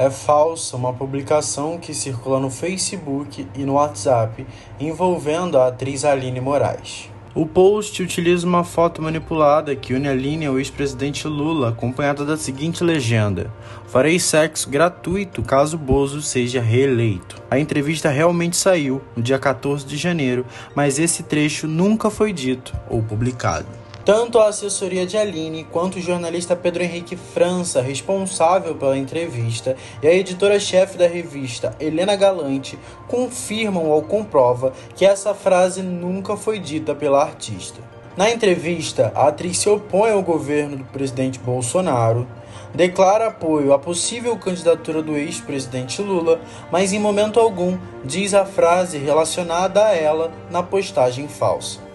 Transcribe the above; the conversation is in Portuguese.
É falsa uma publicação que circula no Facebook e no WhatsApp envolvendo a atriz Aline Moraes. O post utiliza uma foto manipulada que une Aline ao ex-presidente Lula, acompanhada da seguinte legenda: Farei sexo gratuito caso Bozo seja reeleito. A entrevista realmente saiu no dia 14 de janeiro, mas esse trecho nunca foi dito ou publicado. Tanto a assessoria de Aline quanto o jornalista Pedro Henrique França, responsável pela entrevista, e a editora-chefe da revista, Helena Galante, confirmam ou comprovam que essa frase nunca foi dita pela artista. Na entrevista, a atriz se opõe ao governo do presidente Bolsonaro, declara apoio à possível candidatura do ex-presidente Lula, mas em momento algum diz a frase relacionada a ela na postagem falsa.